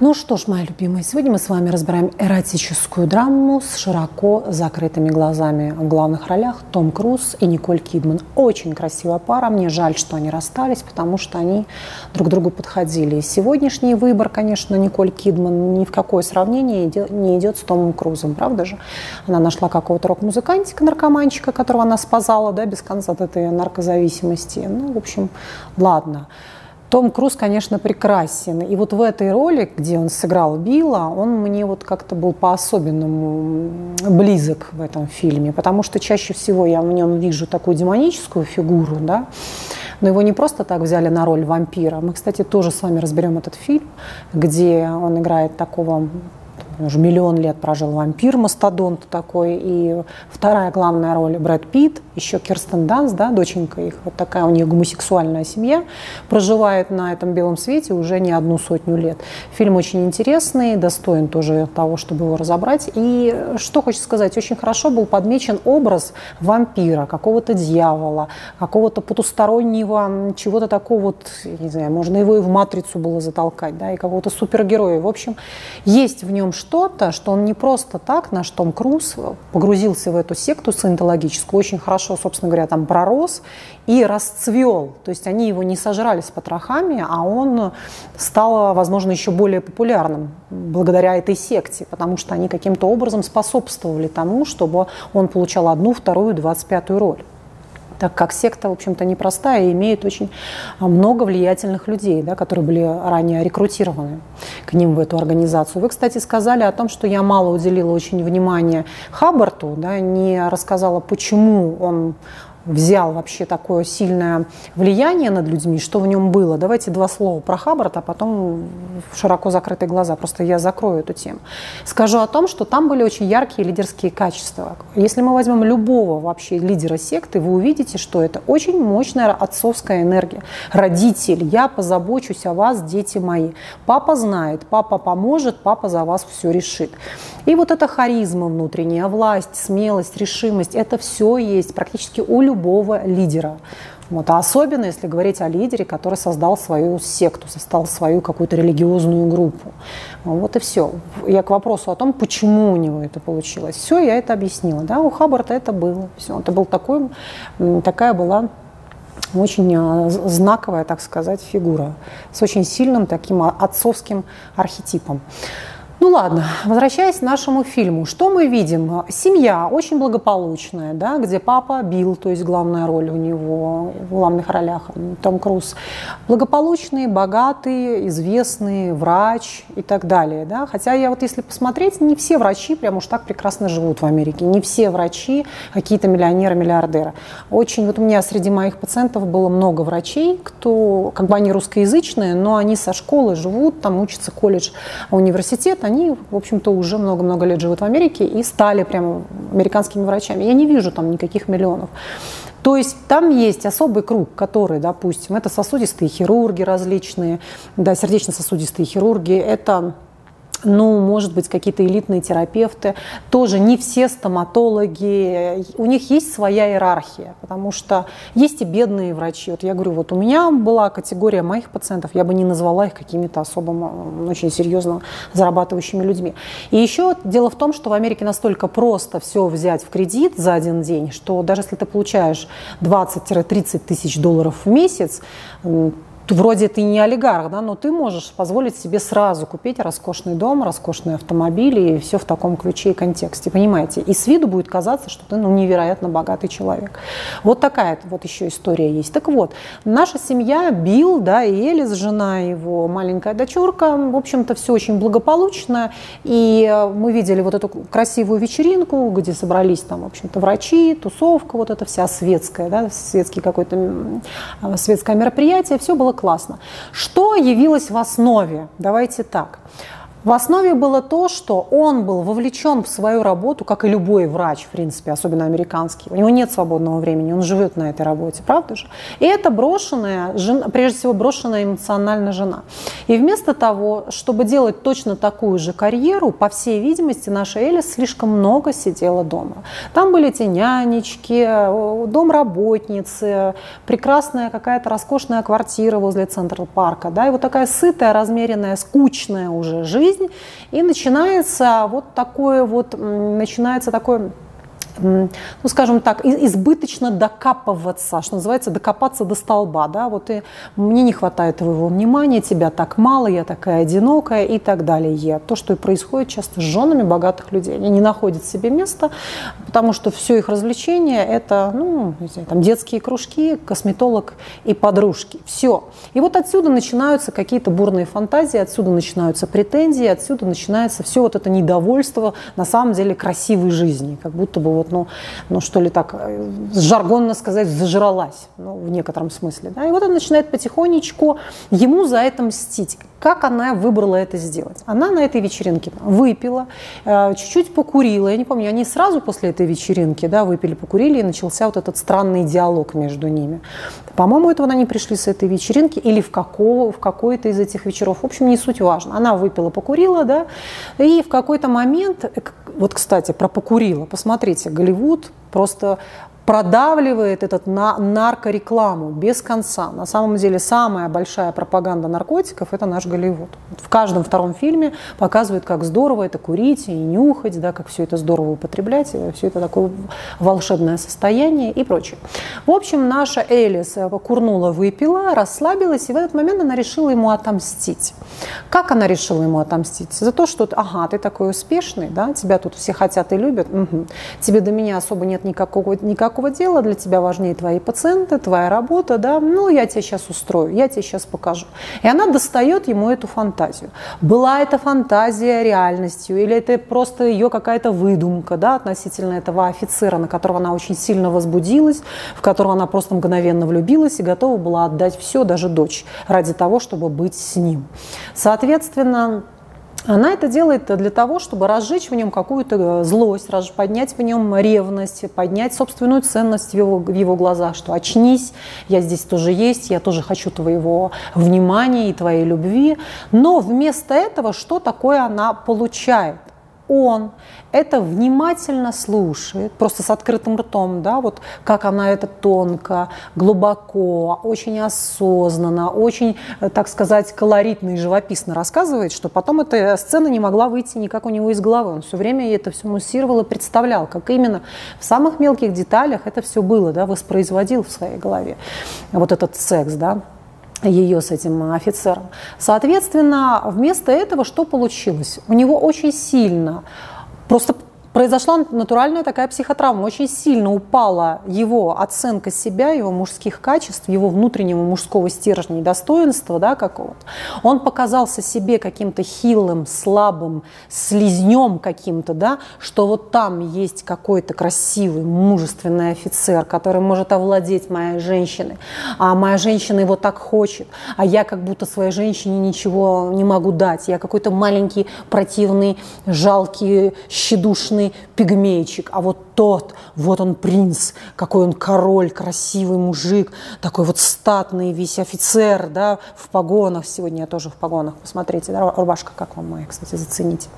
Ну что ж, мои любимые, сегодня мы с вами разбираем эротическую драму с широко закрытыми глазами. В главных ролях Том Круз и Николь Кидман. Очень красивая пара. Мне жаль, что они расстались, потому что они друг другу подходили. И сегодняшний выбор, конечно, Николь Кидман ни в какое сравнение не идет с Томом Крузом, правда же? Она нашла какого-то рок-музыкантика, наркоманчика, которого она спазала, да, без конца от этой наркозависимости. Ну, в общем, ладно. Том Круз, конечно, прекрасен. И вот в этой роли, где он сыграл Билла, он мне вот как-то был по-особенному близок в этом фильме, потому что чаще всего я в нем вижу такую демоническую фигуру, да, но его не просто так взяли на роль вампира. Мы, кстати, тоже с вами разберем этот фильм, где он играет такого уже миллион лет прожил вампир, мастодонт такой, и вторая главная роль Брэд Питт, еще Кирстен Данс, да, доченька их, вот такая у них гомосексуальная семья, проживает на этом белом свете уже не одну сотню лет. Фильм очень интересный, достоин тоже того, чтобы его разобрать. И что хочется сказать, очень хорошо был подмечен образ вампира, какого-то дьявола, какого-то потустороннего, чего-то такого вот, не знаю, можно его и в «Матрицу» было затолкать, да, и какого-то супергероя. В общем, есть в нем что-то, что он не просто так, наш Том Круз погрузился в эту секту саентологическую, очень хорошо, собственно говоря, там пророс и расцвел. То есть они его не сожрали с потрохами, а он стал, возможно, еще более популярным благодаря этой секте, потому что они каким-то образом способствовали тому, чтобы он получал одну, вторую, двадцать пятую роль так как секта, в общем-то, непростая и имеет очень а, много влиятельных людей, да, которые были ранее рекрутированы к ним в эту организацию. Вы, кстати, сказали о том, что я мало уделила очень внимания Хаббарту, да, не рассказала, почему он взял вообще такое сильное влияние над людьми, что в нем было. Давайте два слова про Хаббард, а потом широко закрытые глаза, просто я закрою эту тему. Скажу о том, что там были очень яркие лидерские качества. Если мы возьмем любого вообще лидера секты, вы увидите, что это очень мощная отцовская энергия. Родитель, я позабочусь о вас, дети мои. Папа знает, папа поможет, папа за вас все решит. И вот эта харизма внутренняя, власть, смелость, решимость, это все есть практически у любого лидера. Вот. А особенно, если говорить о лидере, который создал свою секту, создал свою какую-то религиозную группу. Вот и все. Я к вопросу о том, почему у него это получилось. Все, я это объяснила. Да, у Хаббарда это было. Все. Это был такой, такая была очень а, знаковая, так сказать, фигура с очень сильным таким отцовским архетипом. Ну ладно, возвращаясь к нашему фильму, что мы видим? Семья очень благополучная, да, где папа Билл, то есть главная роль у него в главных ролях, Том Круз, благополучный, богатый, известный врач и так далее, да. Хотя я вот если посмотреть, не все врачи прям уж так прекрасно живут в Америке, не все врачи какие-то миллионеры, миллиардеры. Очень вот у меня среди моих пациентов было много врачей, кто как бы они русскоязычные, но они со школы живут, там учатся колледж, университет, они они, в общем-то, уже много-много лет живут в Америке и стали прямо американскими врачами. Я не вижу там никаких миллионов. То есть там есть особый круг, который, допустим, это сосудистые хирурги различные, да, сердечно-сосудистые хирурги, это ну, может быть, какие-то элитные терапевты, тоже не все стоматологи, у них есть своя иерархия, потому что есть и бедные врачи. Вот я говорю, вот у меня была категория моих пациентов, я бы не назвала их какими-то особо очень серьезно зарабатывающими людьми. И еще дело в том, что в Америке настолько просто все взять в кредит за один день, что даже если ты получаешь 20-30 тысяч долларов в месяц, вроде ты не олигарх, да, но ты можешь позволить себе сразу купить роскошный дом, роскошный автомобиль и все в таком ключе и контексте, понимаете? И с виду будет казаться, что ты ну, невероятно богатый человек. Вот такая вот еще история есть. Так вот, наша семья, Билл, да, и Элис, жена его, маленькая дочурка, в общем-то, все очень благополучно. И э, мы видели вот эту красивую вечеринку, где собрались там, в общем-то, врачи, тусовка, вот эта вся светская, да, светский какой-то, светское мероприятие, все было классно. Что явилось в основе? Давайте так. В основе было то, что он был вовлечен в свою работу, как и любой врач, в принципе, особенно американский. У него нет свободного времени, он живет на этой работе, правда же? И это брошенная, жена, прежде всего брошенная эмоционально жена. И вместо того, чтобы делать точно такую же карьеру, по всей видимости, наша Элис слишком много сидела дома. Там были эти нянечки, домработницы, прекрасная какая-то роскошная квартира возле Централ Парка, да, и вот такая сытая, размеренная, скучная уже жизнь, жизнь, и начинается вот такое вот, начинается такое ну, скажем так, избыточно докапываться, что называется, докопаться до столба, да, вот и мне не хватает твоего внимания, тебя так мало, я такая одинокая и так далее. То, что и происходит часто с женами богатых людей. Они не находят себе места, потому что все их развлечение – это, ну, там, детские кружки, косметолог и подружки. Все. И вот отсюда начинаются какие-то бурные фантазии, отсюда начинаются претензии, отсюда начинается все вот это недовольство на самом деле красивой жизни, как будто бы вот вот, ну, ну что ли так, э, жаргонно сказать, зажралась, ну, в некотором смысле. Да? И вот она начинает потихонечку ему за это мстить. Как она выбрала это сделать? Она на этой вечеринке выпила, э, чуть-чуть покурила, я не помню, они сразу после этой вечеринки да, выпили, покурили, и начался вот этот странный диалог между ними. По-моему, этого они пришли с этой вечеринки или в, какого, в какой-то из этих вечеров. В общем, не суть важно. Она выпила, покурила, да, и в какой-то момент, э, вот, кстати, про покурила, посмотрите, Голливуд просто продавливает этот на наркорекламу без конца. На самом деле самая большая пропаганда наркотиков – это наш Голливуд. В каждом втором фильме показывают, как здорово это курить и нюхать, да, как все это здорово употреблять, все это такое волшебное состояние и прочее. В общем, наша Элис курнула, выпила, расслабилась, и в этот момент она решила ему отомстить. Как она решила ему отомстить? За то, что, ага, ты такой успешный, да, тебя тут все хотят и любят, угу. тебе до меня особо нет никакого, никакого никакого дела, для тебя важнее твои пациенты, твоя работа, да, ну, я тебе сейчас устрою, я тебе сейчас покажу. И она достает ему эту фантазию. Была эта фантазия реальностью, или это просто ее какая-то выдумка, да, относительно этого офицера, на которого она очень сильно возбудилась, в которого она просто мгновенно влюбилась и готова была отдать все, даже дочь, ради того, чтобы быть с ним. Соответственно, она это делает для того, чтобы разжечь в нем какую-то э, злость, поднять в нем ревность, поднять собственную ценность в его, в его глазах, что очнись, я здесь тоже есть, я тоже хочу твоего внимания и твоей любви. Но вместо этого что такое она получает? Он это внимательно слушает, просто с открытым ртом, да, вот как она это тонко, глубоко, очень осознанно, очень, э, так сказать, колоритно и живописно рассказывает, что потом эта сцена не могла выйти никак у него из головы. Он все время это все муссировал и представлял, как именно в самых мелких деталях это все было, да, воспроизводил в своей голове. Вот этот секс, да, ее с этим офицером. Соответственно, вместо этого что получилось? У него очень сильно просто произошла натуральная такая психотравма. Очень сильно упала его оценка себя, его мужских качеств, его внутреннего мужского стержня и достоинства да, какого-то. Он показался себе каким-то хилым, слабым, слизнем каким-то, да, что вот там есть какой-то красивый, мужественный офицер, который может овладеть моей женщиной, а моя женщина его так хочет, а я как будто своей женщине ничего не могу дать. Я какой-то маленький, противный, жалкий, щедушный бедный пигмейчик, а вот тот, вот он принц, какой он король, красивый мужик, такой вот статный весь офицер, да, в погонах. Сегодня я тоже в погонах. Посмотрите, да, рубашка как вам моя, кстати, зацените.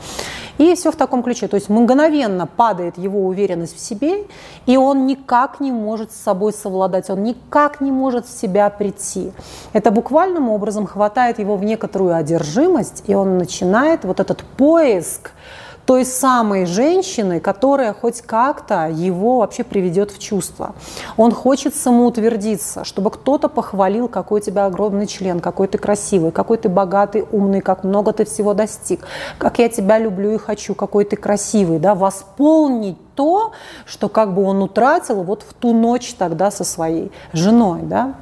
И все в таком ключе. То есть мгновенно падает его уверенность в себе, и он никак не может с собой совладать, он никак не может в себя прийти. Это буквальным образом хватает его в некоторую одержимость, и он начинает вот этот поиск той самой женщины, которая хоть как-то его вообще приведет в чувство. Он хочет самоутвердиться, чтобы кто-то похвалил, какой у тебя огромный член, какой ты красивый, какой ты богатый, умный, как много ты всего достиг, как я тебя люблю и хочу, какой ты красивый, да, восполнить то, что как бы он утратил вот в ту ночь тогда со своей женой, да.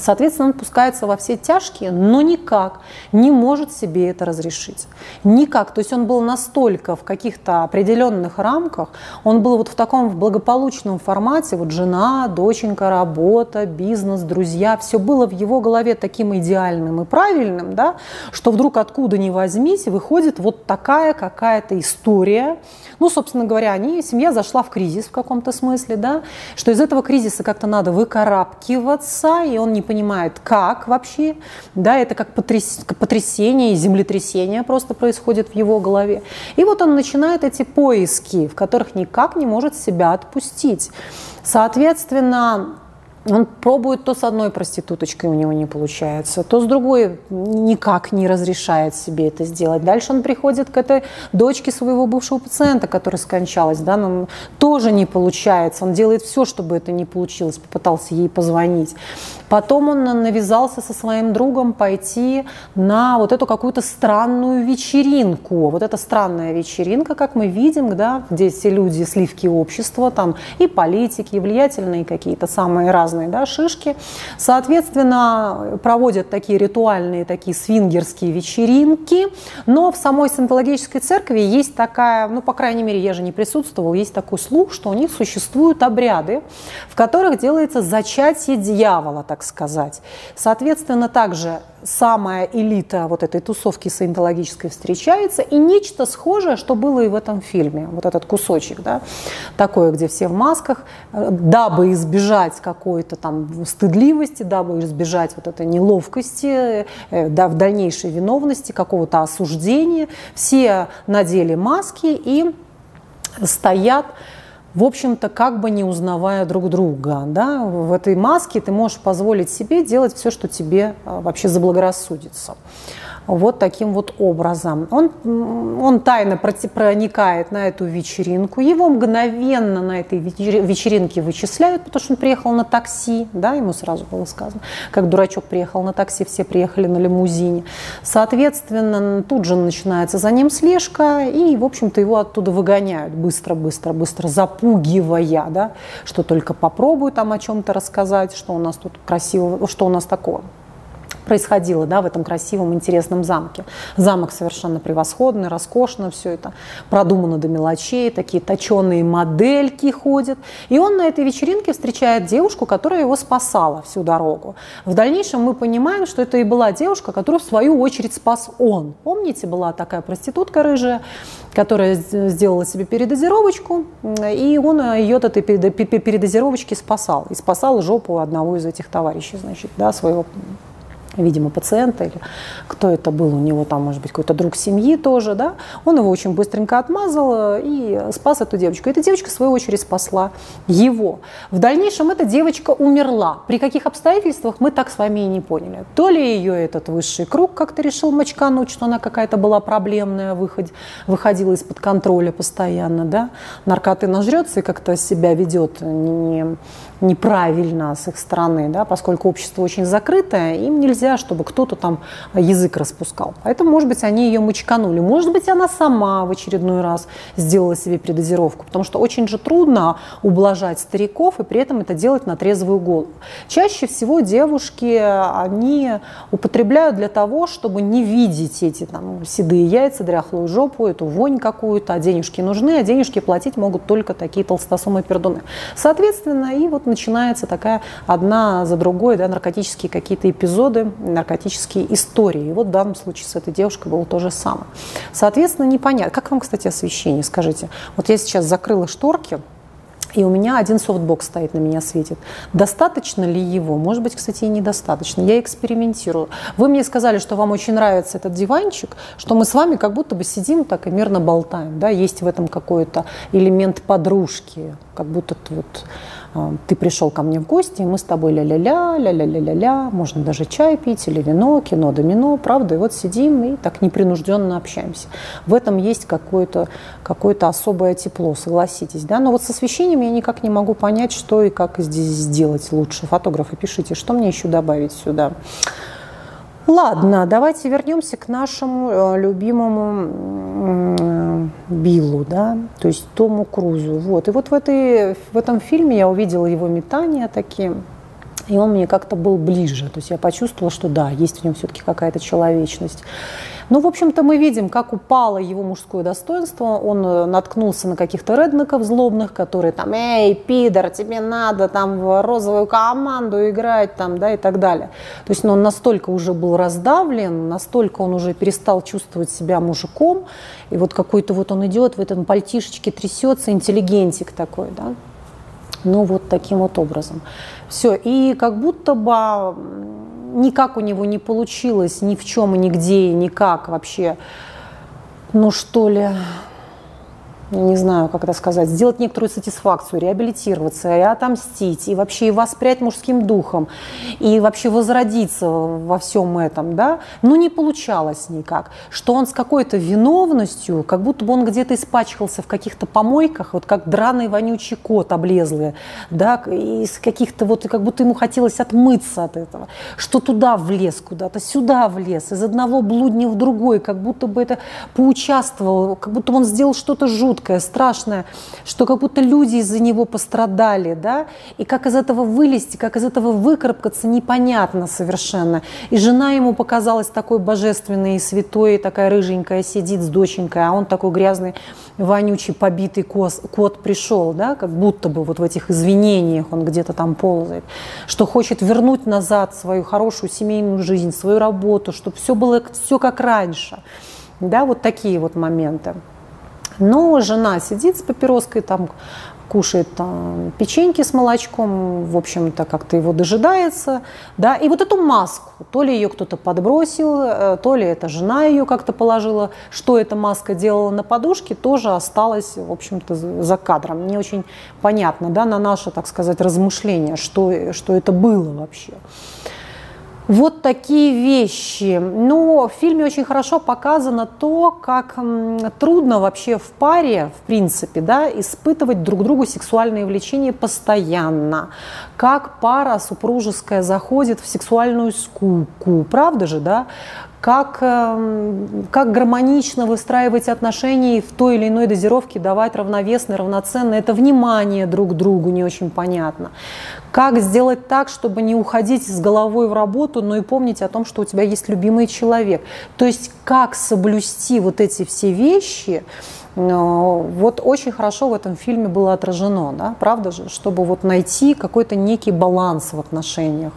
Соответственно, он пускается во все тяжкие, но никак не может себе это разрешить. Никак. То есть он был настолько в каких-то определенных рамках, он был вот в таком благополучном формате, вот жена, доченька, работа, бизнес, друзья, все было в его голове таким идеальным и правильным, да, что вдруг откуда ни возьмись, выходит вот такая какая-то история. Ну, собственно говоря, они, семья зашла в кризис в каком-то смысле, да, что из этого кризиса как-то надо выкарабкиваться, и он не понимает, как вообще, да, это как потряс, потрясение землетрясение просто происходит в его голове. И вот он начинает эти поиски, в которых никак не может себя отпустить. Соответственно, он пробует то с одной проституточкой у него не получается, то с другой никак не разрешает себе это сделать. Дальше он приходит к этой дочке своего бывшего пациента, которая скончалась, да, но тоже не получается. Он делает все, чтобы это не получилось, попытался ей позвонить. Потом он навязался со своим другом пойти на вот эту какую-то странную вечеринку. Вот эта странная вечеринка, как мы видим, да, где все люди, сливки общества, там и политики, и влиятельные какие-то самые разные да, шишки. Соответственно, проводят такие ритуальные, такие свингерские вечеринки. Но в самой сантологической церкви есть такая, ну, по крайней мере, я же не присутствовал, есть такой слух, что у них существуют обряды, в которых делается зачатие дьявола, так так сказать. Соответственно, также самая элита вот этой тусовки саентологической встречается, и нечто схожее, что было и в этом фильме, вот этот кусочек, да, такое, где все в масках, дабы избежать какой-то там стыдливости, дабы избежать вот этой неловкости, э, да, в дальнейшей виновности, какого-то осуждения, все надели маски и стоят в общем-то, как бы не узнавая друг друга. Да? В этой маске ты можешь позволить себе делать все, что тебе а, вообще заблагорассудится вот таким вот образом. Он, он тайно проникает на эту вечеринку, его мгновенно на этой вечеринке вычисляют, потому что он приехал на такси, да, ему сразу было сказано, как дурачок приехал на такси, все приехали на лимузине. Соответственно, тут же начинается за ним слежка, и, в общем-то, его оттуда выгоняют быстро, быстро, быстро, запугивая, да, что только попробуй там о чем-то рассказать, что у нас тут красиво, что у нас такого происходило да, в этом красивом, интересном замке. Замок совершенно превосходный, роскошно все это, продумано до мелочей, такие точеные модельки ходят. И он на этой вечеринке встречает девушку, которая его спасала всю дорогу. В дальнейшем мы понимаем, что это и была девушка, которую в свою очередь спас он. Помните, была такая проститутка рыжая, которая сделала себе передозировочку, и он ее от этой передозировочки спасал. И спасал жопу одного из этих товарищей, значит, да, своего видимо, пациента или кто это был, у него там, может быть, какой-то друг семьи тоже, да, он его очень быстренько отмазал и спас эту девочку. Эта девочка, в свою очередь, спасла его. В дальнейшем эта девочка умерла. При каких обстоятельствах мы так с вами и не поняли. То ли ее этот высший круг как-то решил мочкануть, что она какая-то была проблемная, выход, выходила из-под контроля постоянно, да, наркоты нажрется и как-то себя ведет не, неправильно с их стороны, да, поскольку общество очень закрытое, им нельзя, чтобы кто-то там язык распускал. Поэтому, может быть, они ее мочканули. Может быть, она сама в очередной раз сделала себе предозировку, потому что очень же трудно ублажать стариков и при этом это делать на трезвую голову. Чаще всего девушки, они употребляют для того, чтобы не видеть эти там седые яйца, дряхлую жопу, эту вонь какую-то, а денежки нужны, а денежки платить могут только такие толстосумы пердуны. Соответственно, и вот начинается такая одна за другой, да, наркотические какие-то эпизоды, наркотические истории. И вот в данном случае с этой девушкой было то же самое. Соответственно, непонятно. Как вам, кстати, освещение? Скажите. Вот я сейчас закрыла шторки, и у меня один софтбокс стоит на меня светит. Достаточно ли его? Может быть, кстати, и недостаточно. Я экспериментирую. Вы мне сказали, что вам очень нравится этот диванчик, что мы с вами как будто бы сидим так и мирно болтаем. Да? Есть в этом какой-то элемент подружки, как будто вот а, ты пришел ко мне в гости, и мы с тобой ля-ля-ля, ля-ля-ля-ля-ля, можно даже чай пить или вино, кино, домино, правда, и вот сидим и так непринужденно общаемся. В этом есть какое-то какое особое тепло, согласитесь, да, но вот с освещением я никак не могу понять, что и как здесь сделать лучше. Фотографы, пишите, что мне еще добавить сюда. Ладно, давайте вернемся к нашему э, любимому Биллу, да, то есть Тому Крузу. Вот. И вот в, этой, в этом фильме я увидела его метания такие. И он мне как-то был ближе. То есть я почувствовала, что да, есть в нем все-таки какая-то человечность. Ну, в общем-то, мы видим, как упало его мужское достоинство. Он э, наткнулся на каких-то реднеков злобных, которые там, эй, пидор, тебе надо там в розовую команду играть, там, да, и так далее. То есть ну, он настолько уже был раздавлен, настолько он уже перестал чувствовать себя мужиком, и вот какой-то вот он идет в этом пальтишечке, трясется, интеллигентик такой, да. Ну, вот таким вот образом. Все, и как будто бы никак у него не получилось ни в чем нигде, никак вообще, ну что ли, не знаю, как это сказать, сделать некоторую сатисфакцию, реабилитироваться, и отомстить, и вообще и воспрять мужским духом, и вообще возродиться во всем этом, да, но не получалось никак. Что он с какой-то виновностью, как будто бы он где-то испачкался в каких-то помойках, вот как драный вонючий кот облезлый, да, из каких-то вот, как будто ему хотелось отмыться от этого, что туда влез куда-то, сюда влез, из одного блудня в другой, как будто бы это поучаствовал, как будто он сделал что-то жуткое, жуткое, страшное, что как будто люди из-за него пострадали, да, и как из этого вылезти, как из этого выкарабкаться, непонятно совершенно. И жена ему показалась такой божественной и святой, такая рыженькая сидит с доченькой, а он такой грязный, вонючий, побитый кос, кот пришел, да, как будто бы вот в этих извинениях он где-то там ползает, что хочет вернуть назад свою хорошую семейную жизнь, свою работу, чтобы все было все как раньше. Да, вот такие вот моменты. Но жена сидит с папироской, там кушает там, печеньки с молочком, в общем-то, как-то его дожидается, да, и вот эту маску, то ли ее кто-то подбросил, э, то ли это жена ее как-то положила, что эта маска делала на подушке, тоже осталось, в общем-то, за кадром. Не очень понятно, да, на наше, так сказать, размышление, что, что это было вообще. Вот такие вещи. Но в фильме очень хорошо показано то, как трудно вообще в паре, в принципе, да, испытывать друг другу сексуальные влечения постоянно. Как пара супружеская заходит в сексуальную скуку. Правда же, да? Как, эм, как гармонично выстраивать отношения и в той или иной дозировке давать равновесное, равноценное. Это внимание друг к другу не очень понятно. Как сделать так, чтобы не уходить с головой в работу, но и помнить о том, что у тебя есть любимый человек. То есть как соблюсти вот эти все вещи, э, вот очень хорошо в этом фильме было отражено, да, правда же, чтобы вот найти какой-то некий баланс в отношениях.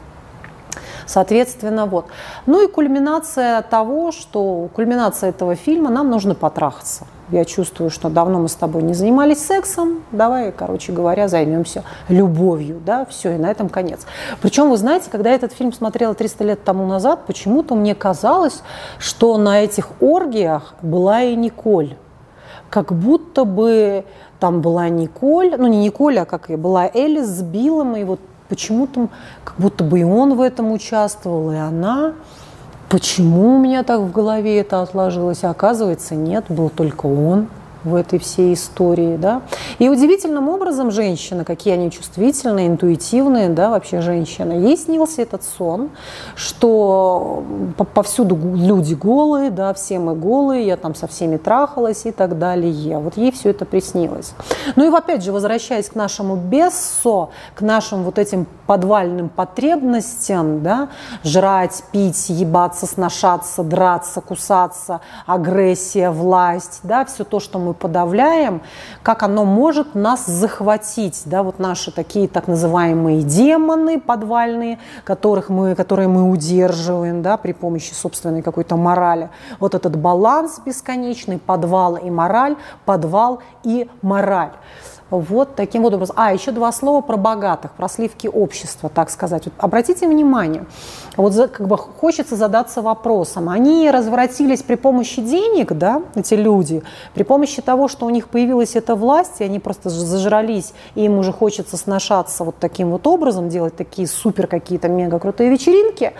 Соответственно, вот. Ну и кульминация того, что кульминация этого фильма, нам нужно потрахаться. Я чувствую, что давно мы с тобой не занимались сексом, давай, короче говоря, займемся любовью, да, все, и на этом конец. Причем, вы знаете, когда я этот фильм смотрела 300 лет тому назад, почему-то мне казалось, что на этих оргиях была и Николь. Как будто бы там была Николь, ну не Николь, а как и была Элис с Биллом, и вот почему-то как будто бы и он в этом участвовал, и она. Почему у меня так в голове это отложилось? А оказывается, нет, был только он в этой всей истории, да. И удивительным образом женщина, какие они чувствительные, интуитивные, да, вообще женщина. Ей снился этот сон, что повсюду люди голые, да, все мы голые, я там со всеми трахалась и так далее. Вот ей все это приснилось. Ну и опять же, возвращаясь к нашему бессо, к нашим вот этим подвальным потребностям, да, жрать, пить, ебаться, сношаться, драться, кусаться, агрессия, власть, да, все то, что мы подавляем, как оно может нас захватить, да, вот наши такие так называемые демоны подвальные, которых мы, которые мы удерживаем, да, при помощи собственной какой-то морали. Вот этот баланс бесконечный, подвал и мораль, подвал и мораль. Вот таким вот образом. А, еще два слова про богатых, про сливки общества, так сказать. Вот обратите внимание, вот за, как бы хочется задаться вопросом. Они развратились при помощи денег, да, эти люди, при помощи того, что у них появилась эта власть, и они просто зажрались, и им уже хочется сношаться вот таким вот образом, делать такие супер какие-то мега крутые вечеринки,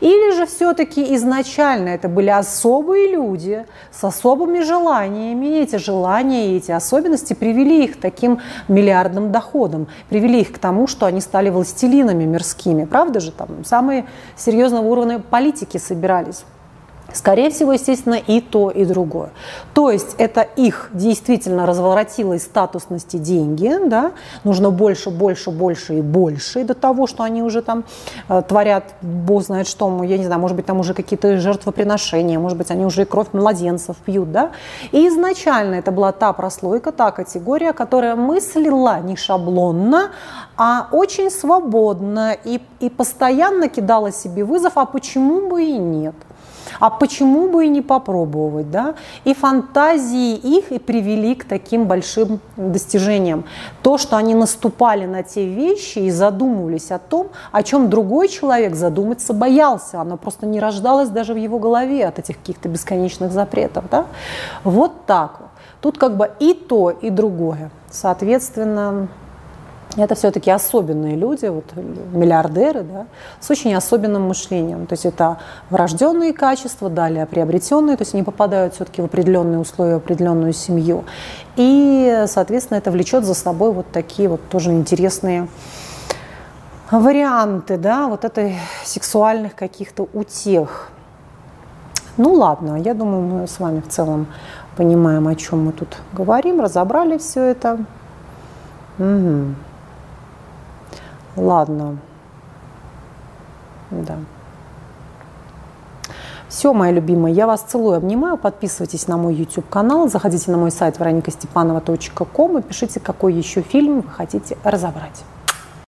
или же все-таки изначально это были особые люди с особыми желаниями, и эти желания и эти особенности привели их таким миллиардным доходом, привели их к тому, что они стали властелинами мирскими. Правда же? Там самые серьезного уровня политики собирались. Скорее всего, естественно, и то, и другое. То есть это их действительно разворотило из статусности деньги, да? нужно больше, больше, больше и больше, и до того, что они уже там э, творят, бог знает что, я не знаю, может быть, там уже какие-то жертвоприношения, может быть, они уже и кровь младенцев пьют, да? И изначально это была та прослойка, та категория, которая мыслила не шаблонно, а очень свободно и, и постоянно кидала себе вызов, а почему бы и нет – а почему бы и не попробовать, да? И фантазии их и привели к таким большим достижениям. То, что они наступали на те вещи и задумывались о том, о чем другой человек задуматься боялся. Оно просто не рождалось даже в его голове от этих каких-то бесконечных запретов, да? Вот так вот. Тут как бы и то, и другое. Соответственно, это все-таки особенные люди, вот, миллиардеры, да, с очень особенным мышлением. То есть это врожденные качества, далее приобретенные, то есть они попадают все-таки в определенные условия, в определенную семью. И, соответственно, это влечет за собой вот такие вот тоже интересные варианты, да, вот этой сексуальных каких-то утех. Ну ладно, я думаю, мы с вами в целом понимаем, о чем мы тут говорим, разобрали все это. Угу. Ладно. Да. Все, мои любимые, я вас целую, обнимаю. Подписывайтесь на мой YouTube-канал, заходите на мой сайт вероникастепанова.ком и пишите, какой еще фильм вы хотите разобрать.